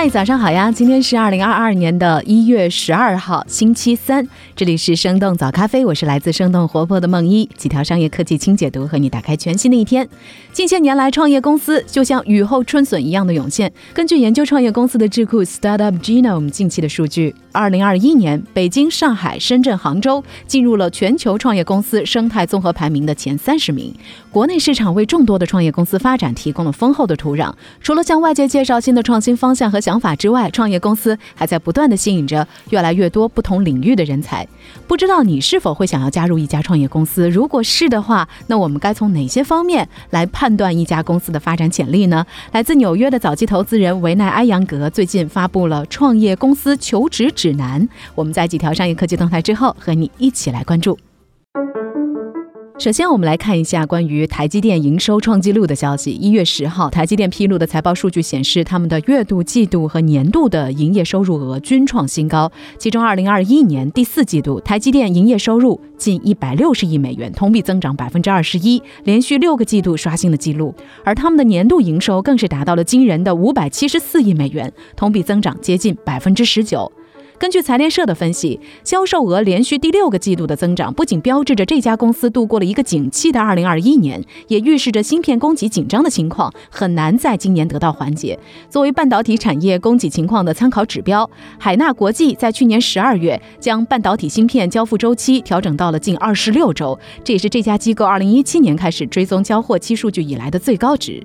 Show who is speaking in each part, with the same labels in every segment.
Speaker 1: 嗨，早上好呀！今天是二零二二年的一月十二号，星期三。这里是生动早咖啡，我是来自生动活泼的梦一，几条商业科技轻解读，和你打开全新的一天。近些年来，创业公司就像雨后春笋一样的涌现。根据研究创业公司的智库 Startup Genome 近期的数据，二零二一年，北京、上海、深圳、杭州进入了全球创业公司生态综合排名的前三十名。国内市场为众多的创业公司发展提供了丰厚的土壤。除了向外界介绍新的创新方向和想法之外，创业公司还在不断的吸引着越来越多不同领域的人才。不知道你是否会想要加入一家创业公司？如果是的话，那我们该从哪些方面来判断一家公司的发展潜力呢？来自纽约的早期投资人维奈埃扬格最近发布了创业公司求职指南。我们在几条商业科技动态之后，和你一起来关注。首先，我们来看一下关于台积电营收创纪录的消息。一月十号，台积电披露的财报数据显示，他们的月度、季度和年度的营业收入额均创新高。其中，二零二一年第四季度，台积电营业收入近一百六十亿美元，同比增长百分之二十一，连续六个季度刷新了纪录。而他们的年度营收更是达到了惊人的五百七十四亿美元，同比增长接近百分之十九。根据财联社的分析，销售额连续第六个季度的增长，不仅标志着这家公司度过了一个景气的2021年，也预示着芯片供给紧张的情况很难在今年得到缓解。作为半导体产业供给情况的参考指标，海纳国际在去年十二月将半导体芯片交付周期调整到了近二十六周，这也是这家机构2017年开始追踪交货期数据以来的最高值。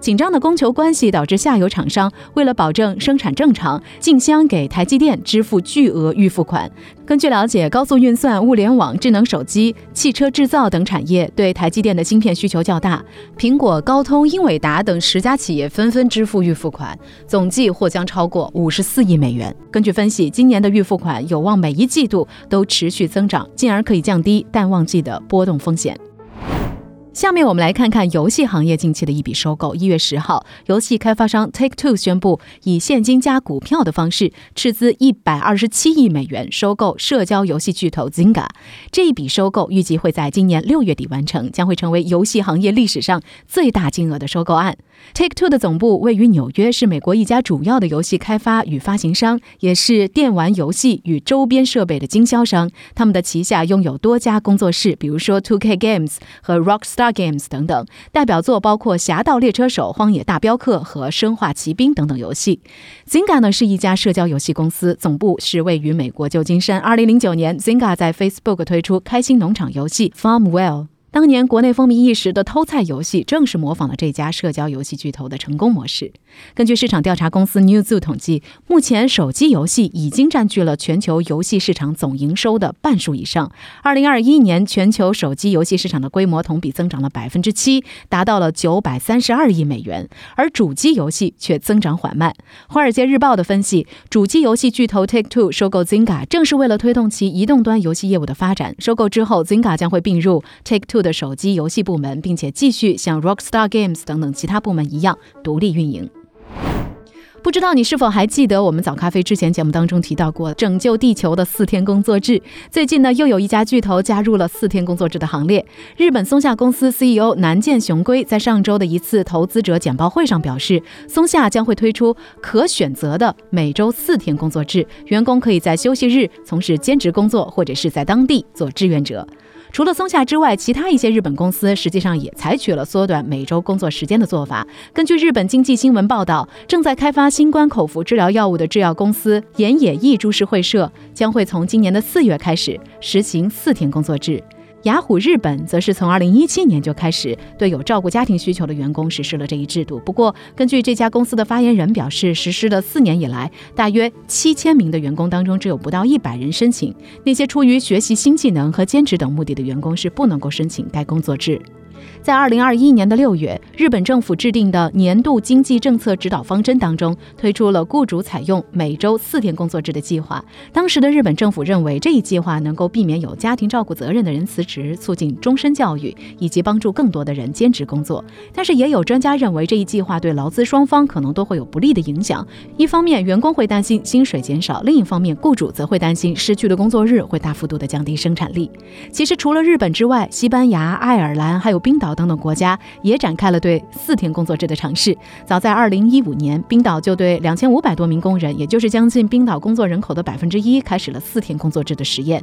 Speaker 1: 紧张的供求关系导致下游厂商为了保证生产正常，竞相给台积电支付巨额预付款。根据了解，高速运算、物联网、智能手机、汽车制造等产业对台积电的芯片需求较大。苹果、高通、英伟达等十家企业纷纷支付预付款，总计或将超过五十四亿美元。根据分析，今年的预付款有望每一季度都持续增长，进而可以降低淡旺季的波动风险。下面我们来看看游戏行业近期的一笔收购。一月十号，游戏开发商 Take Two 宣布以现金加股票的方式斥资一百二十七亿美元收购社交游戏巨头 Zynga。这一笔收购预计会在今年六月底完成，将会成为游戏行业历史上最大金额的收购案。Take Two 的总部位于纽约，是美国一家主要的游戏开发与发行商，也是电玩游戏与周边设备的经销商。他们的旗下拥有多家工作室，比如说 Two K Games 和 Rockstar。Games 等等，代表作包括《侠盗猎车手》《荒野大镖客》和《生化奇兵》等等游戏。Zynga 呢是一家社交游戏公司，总部是位于美国旧金山。二零零九年，Zynga 在 Facebook 推出开心农场游戏 Farmwell。当年国内风靡一时的偷菜游戏，正是模仿了这家社交游戏巨头的成功模式。根据市场调查公司 Newzoo 统计，目前手机游戏已经占据了全球游戏市场总营收的半数以上。二零二一年，全球手机游戏市场的规模同比增长了百分之七，达到了九百三十二亿美元，而主机游戏却增长缓慢。华尔街日报的分析，主机游戏巨头 Take Two 收购 Zynga，正是为了推动其移动端游戏业务的发展。收购之后，Zynga 将会并入 Take Two。的手机游戏部门，并且继续像 Rockstar Games 等等其他部门一样独立运营。不知道你是否还记得我们早咖啡之前节目当中提到过拯救地球的四天工作制？最近呢，又有一家巨头加入了四天工作制的行列。日本松下公司 CEO 南见雄龟在上周的一次投资者简报会上表示，松下将会推出可选择的每周四天工作制，员工可以在休息日从事兼职工作，或者是在当地做志愿者。除了松下之外，其他一些日本公司实际上也采取了缩短每周工作时间的做法。根据日本经济新闻报道，正在开发新冠口服治疗药物的制药公司岩野义株式会社将会从今年的四月开始实行四天工作制。雅虎日本则是从二零一七年就开始对有照顾家庭需求的员工实施了这一制度。不过，根据这家公司的发言人表示，实施了四年以来，大约七千名的员工当中，只有不到一百人申请。那些出于学习新技能和兼职等目的的员工是不能够申请该工作制。在二零二一年的六月，日本政府制定的年度经济政策指导方针当中，推出了雇主采用每周四天工作制的计划。当时的日本政府认为，这一计划能够避免有家庭照顾责任的人辞职，促进终身教育，以及帮助更多的人兼职工作。但是，也有专家认为，这一计划对劳资双方可能都会有不利的影响。一方面，员工会担心薪水减少；另一方面，雇主则会担心失去的工作日会大幅度的降低生产力。其实，除了日本之外，西班牙、爱尔兰还有冰岛等等国家也展开了对四天工作制的尝试。早在2015年，冰岛就对2500多名工人，也就是将近冰岛工作人口的百分之一，开始了四天工作制的实验。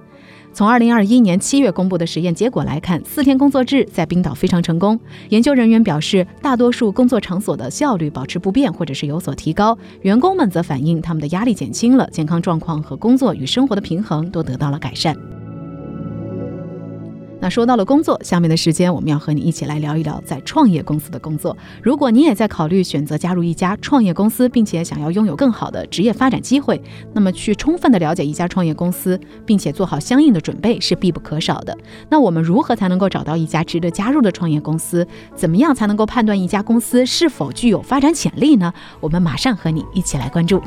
Speaker 1: 从2021年7月公布的实验结果来看，四天工作制在冰岛非常成功。研究人员表示，大多数工作场所的效率保持不变，或者是有所提高。员工们则反映，他们的压力减轻了，健康状况和工作与生活的平衡都得到了改善。那说到了工作，下面的时间我们要和你一起来聊一聊在创业公司的工作。如果你也在考虑选择加入一家创业公司，并且想要拥有更好的职业发展机会，那么去充分的了解一家创业公司，并且做好相应的准备是必不可少的。那我们如何才能够找到一家值得加入的创业公司？怎么样才能够判断一家公司是否具有发展潜力呢？我们马上和你一起来关注。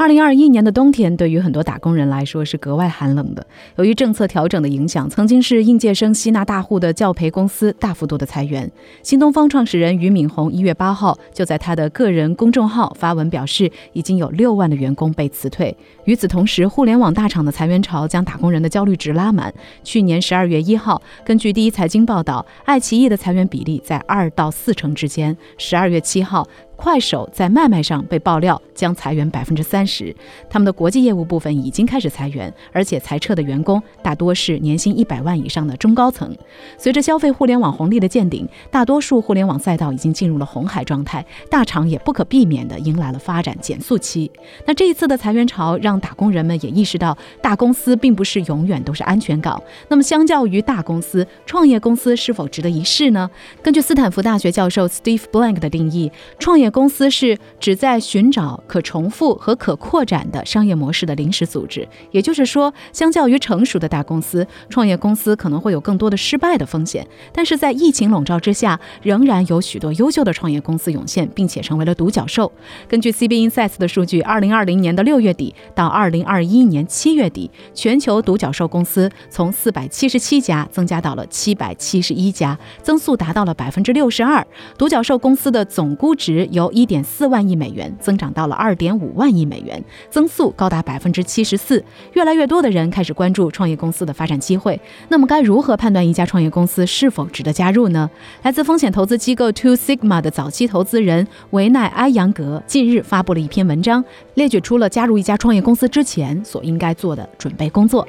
Speaker 1: 二零二一年的冬天对于很多打工人来说是格外寒冷的。由于政策调整的影响，曾经是应届生吸纳大户的教培公司大幅度的裁员。新东方创始人俞敏洪一月八号就在他的个人公众号发文表示，已经有六万的员工被辞退。与此同时，互联网大厂的裁员潮将打工人的焦虑值拉满。去年十二月一号，根据第一财经报道，爱奇艺的裁员比例在二到四成之间。十二月七号。快手在卖卖上被爆料将裁员百分之三十，他们的国际业务部分已经开始裁员，而且裁撤的员工大多是年薪一百万以上的中高层。随着消费互联网红利的见顶，大多数互联网赛道已经进入了红海状态，大厂也不可避免地迎来了发展减速期。那这一次的裁员潮让打工人们也意识到，大公司并不是永远都是安全港。那么，相较于大公司，创业公司是否值得一试呢？根据斯坦福大学教授 Steve Blank 的定义，创业公司是指在寻找可重复和可扩展的商业模式的临时组织，也就是说，相较于成熟的大公司，创业公司可能会有更多的失败的风险。但是在疫情笼罩之下，仍然有许多优秀的创业公司涌现，并且成为了独角兽。根据 CB Insights 的数据，二零二零年的六月底到二零二一年七月底，全球独角兽公司从四百七十七家增加到了七百七十一家，增速达到了百分之六十二。独角兽公司的总估值有由一点四万亿美元增长到了二点五万亿美元，增速高达百分之七十四。越来越多的人开始关注创业公司的发展机会。那么，该如何判断一家创业公司是否值得加入呢？来自风险投资机构 Two Sigma 的早期投资人维奈埃扬格近日发布了一篇文章，列举出了加入一家创业公司之前所应该做的准备工作。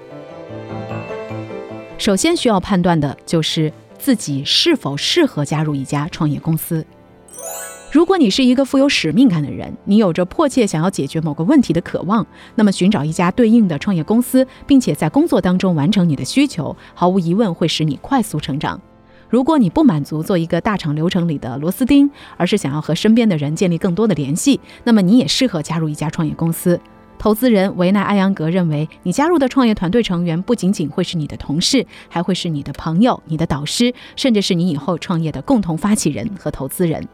Speaker 1: 首先需要判断的就是自己是否适合加入一家创业公司。如果你是一个富有使命感的人，你有着迫切想要解决某个问题的渴望，那么寻找一家对应的创业公司，并且在工作当中完成你的需求，毫无疑问会使你快速成长。如果你不满足做一个大厂流程里的螺丝钉，而是想要和身边的人建立更多的联系，那么你也适合加入一家创业公司。投资人维奈·艾扬格认为，你加入的创业团队成员不仅仅会是你的同事，还会是你的朋友、你的导师，甚至是你以后创业的共同发起人和投资人。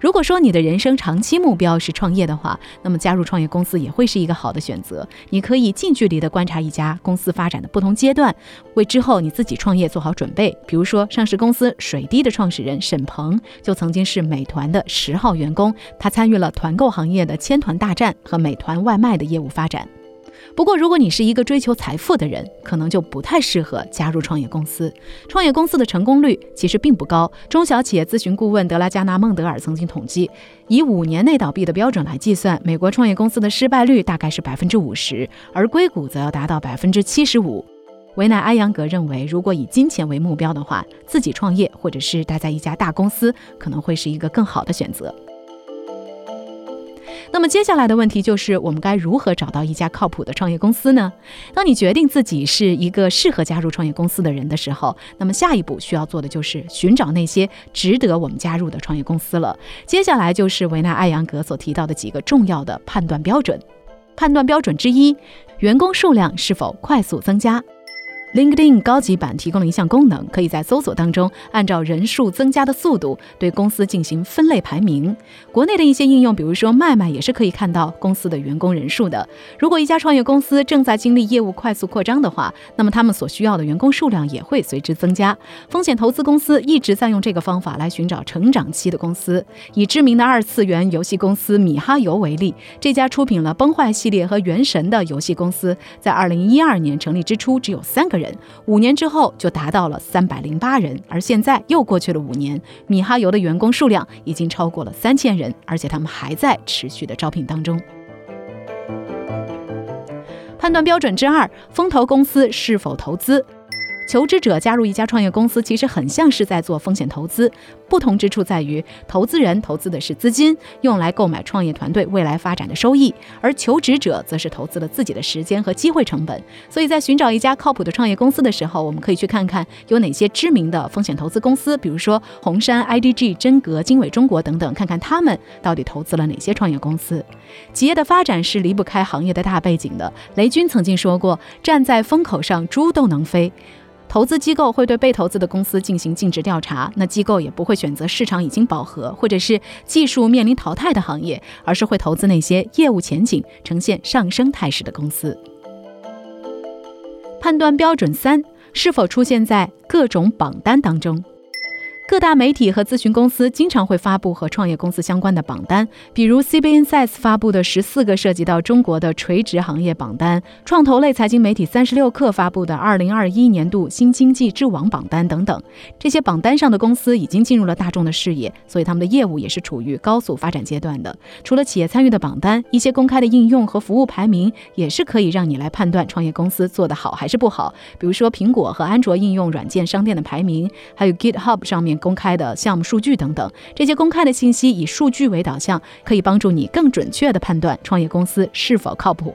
Speaker 1: 如果说你的人生长期目标是创业的话，那么加入创业公司也会是一个好的选择。你可以近距离地观察一家公司发展的不同阶段，为之后你自己创业做好准备。比如说，上市公司水滴的创始人沈鹏就曾经是美团的十号员工，他参与了团购行业的千团大战和美团外卖的业务发展。不过，如果你是一个追求财富的人，可能就不太适合加入创业公司。创业公司的成功率其实并不高。中小企业咨询顾问德拉加纳孟德尔曾经统计，以五年内倒闭的标准来计算，美国创业公司的失败率大概是百分之五十，而硅谷则要达到百分之七十五。维奈埃扬格认为，如果以金钱为目标的话，自己创业或者是待在一家大公司，可能会是一个更好的选择。那么接下来的问题就是，我们该如何找到一家靠谱的创业公司呢？当你决定自己是一个适合加入创业公司的人的时候，那么下一步需要做的就是寻找那些值得我们加入的创业公司了。接下来就是维纳艾扬格所提到的几个重要的判断标准。判断标准之一：员工数量是否快速增加。LinkedIn 高级版提供了一项功能，可以在搜索当中按照人数增加的速度对公司进行分类排名。国内的一些应用，比如说卖卖，也是可以看到公司的员工人数的。如果一家创业公司正在经历业务快速扩张的话，那么他们所需要的员工数量也会随之增加。风险投资公司一直在用这个方法来寻找成长期的公司。以知名的二次元游戏公司米哈游为例，这家出品了《崩坏》系列和《原神》的游戏公司在2012年成立之初只有三个人。五年之后就达到了三百零八人，而现在又过去了五年，米哈游的员工数量已经超过了三千人，而且他们还在持续的招聘当中。判断标准之二：风投公司是否投资？求职者加入一家创业公司，其实很像是在做风险投资。不同之处在于，投资人投资的是资金，用来购买创业团队未来发展的收益；而求职者则是投资了自己的时间和机会成本。所以在寻找一家靠谱的创业公司的时候，我们可以去看看有哪些知名的风险投资公司，比如说红杉、IDG、真格、经纬中国等等，看看他们到底投资了哪些创业公司。企业的发展是离不开行业的大背景的。雷军曾经说过：“站在风口上，猪都能飞。”投资机构会对被投资的公司进行尽职调查，那机构也不会选择市场已经饱和或者是技术面临淘汰的行业，而是会投资那些业务前景呈现上升态势的公司。判断标准三：是否出现在各种榜单当中？各大媒体和咨询公司经常会发布和创业公司相关的榜单，比如 CB Insights 发布的十四个涉及到中国的垂直行业榜单，创投类财经媒体三十六氪发布的二零二一年度新经济之王榜单等等。这些榜单上的公司已经进入了大众的视野，所以他们的业务也是处于高速发展阶段的。除了企业参与的榜单，一些公开的应用和服务排名也是可以让你来判断创业公司做得好还是不好。比如说苹果和安卓应用软件商店的排名，还有 GitHub 上面。公开的项目数据等等，这些公开的信息以数据为导向，可以帮助你更准确地判断创业公司是否靠谱。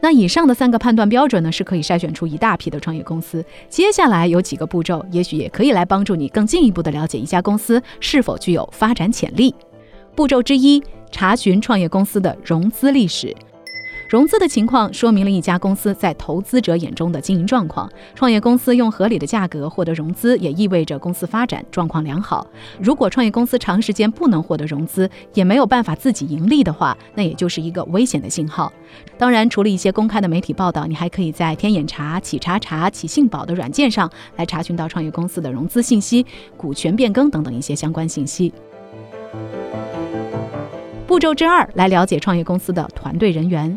Speaker 1: 那以上的三个判断标准呢，是可以筛选出一大批的创业公司。接下来有几个步骤，也许也可以来帮助你更进一步的了解一家公司是否具有发展潜力。步骤之一，查询创业公司的融资历史。融资的情况说明了一家公司在投资者眼中的经营状况。创业公司用合理的价格获得融资，也意味着公司发展状况良好。如果创业公司长时间不能获得融资，也没有办法自己盈利的话，那也就是一个危险的信号。当然，除了一些公开的媒体报道，你还可以在天眼查、企查查、企信宝的软件上来查询到创业公司的融资信息、股权变更等等一些相关信息。步骤之二，来了解创业公司的团队人员。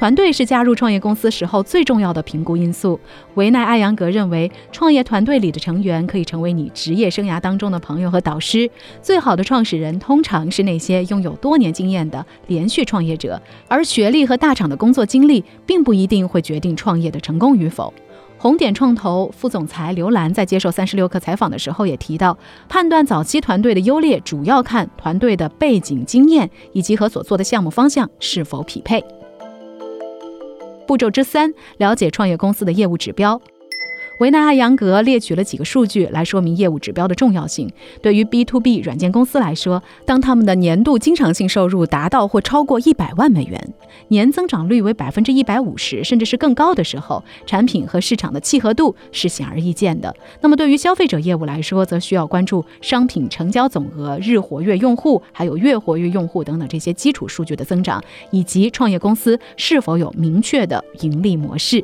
Speaker 1: 团队是加入创业公司时候最重要的评估因素。维奈·艾扬格认为，创业团队里的成员可以成为你职业生涯当中的朋友和导师。最好的创始人通常是那些拥有多年经验的连续创业者，而学历和大厂的工作经历并不一定会决定创业的成功与否。红点创投副总裁刘兰在接受三十六氪采访的时候也提到，判断早期团队的优劣主要看团队的背景、经验以及和所做的项目方向是否匹配。步骤之三，了解创业公司的业务指标。维纳·艾扬格列举了几个数据来说明业务指标的重要性。对于 B to B 软件公司来说，当他们的年度经常性收入达到或超过一百万美元，年增长率为百分之一百五十，甚至是更高的时候，产品和市场的契合度是显而易见的。那么对于消费者业务来说，则需要关注商品成交总额、日活跃用户、还有月活跃用户等等这些基础数据的增长，以及创业公司是否有明确的盈利模式。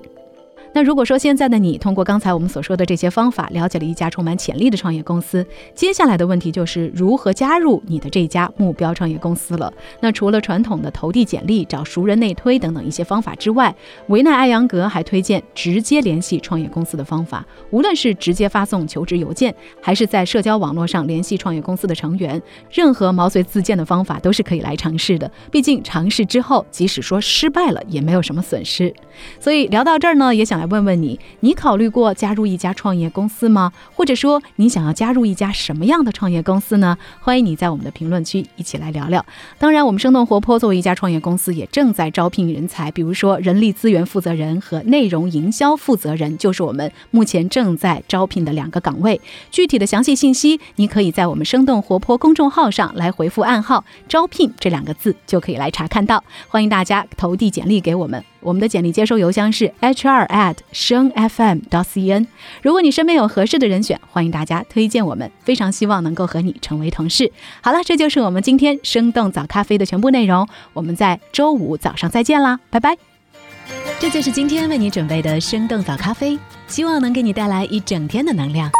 Speaker 1: 那如果说现在的你通过刚才我们所说的这些方法，了解了一家充满潜力的创业公司，接下来的问题就是如何加入你的这家目标创业公司了。那除了传统的投递简历、找熟人内推等等一些方法之外，维奈·艾扬格还推荐直接联系创业公司的方法。无论是直接发送求职邮件，还是在社交网络上联系创业公司的成员，任何毛遂自荐的方法都是可以来尝试的。毕竟尝试之后，即使说失败了，也没有什么损失。所以聊到这儿呢，也想来。问问你：你考虑过加入一家创业公司吗？或者说你想要加入一家什么样的创业公司呢？欢迎你在我们的评论区一起来聊聊。当然，我们生动活泼作为一家创业公司，也正在招聘人才，比如说人力资源负责人和内容营销负责人，就是我们目前正在招聘的两个岗位。具体的详细信息，你可以在我们生动活泼公众号上来回复暗号“招聘”这两个字，就可以来查看到。欢迎大家投递简历给我们。我们的简历接收邮箱是 hr at 声 fm dot cn。如果你身边有合适的人选，欢迎大家推荐我们，非常希望能够和你成为同事。好了，这就是我们今天生动早咖啡的全部内容。我们在周五早上再见啦，拜拜。这就是今天为你准备的生动早咖啡，希望能给你带来一整天的能量。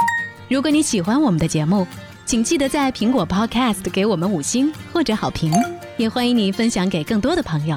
Speaker 1: 如果你喜欢我们的节目，请记得在苹果 Podcast 给我们五星或者好评，也欢迎你分享给更多的朋友。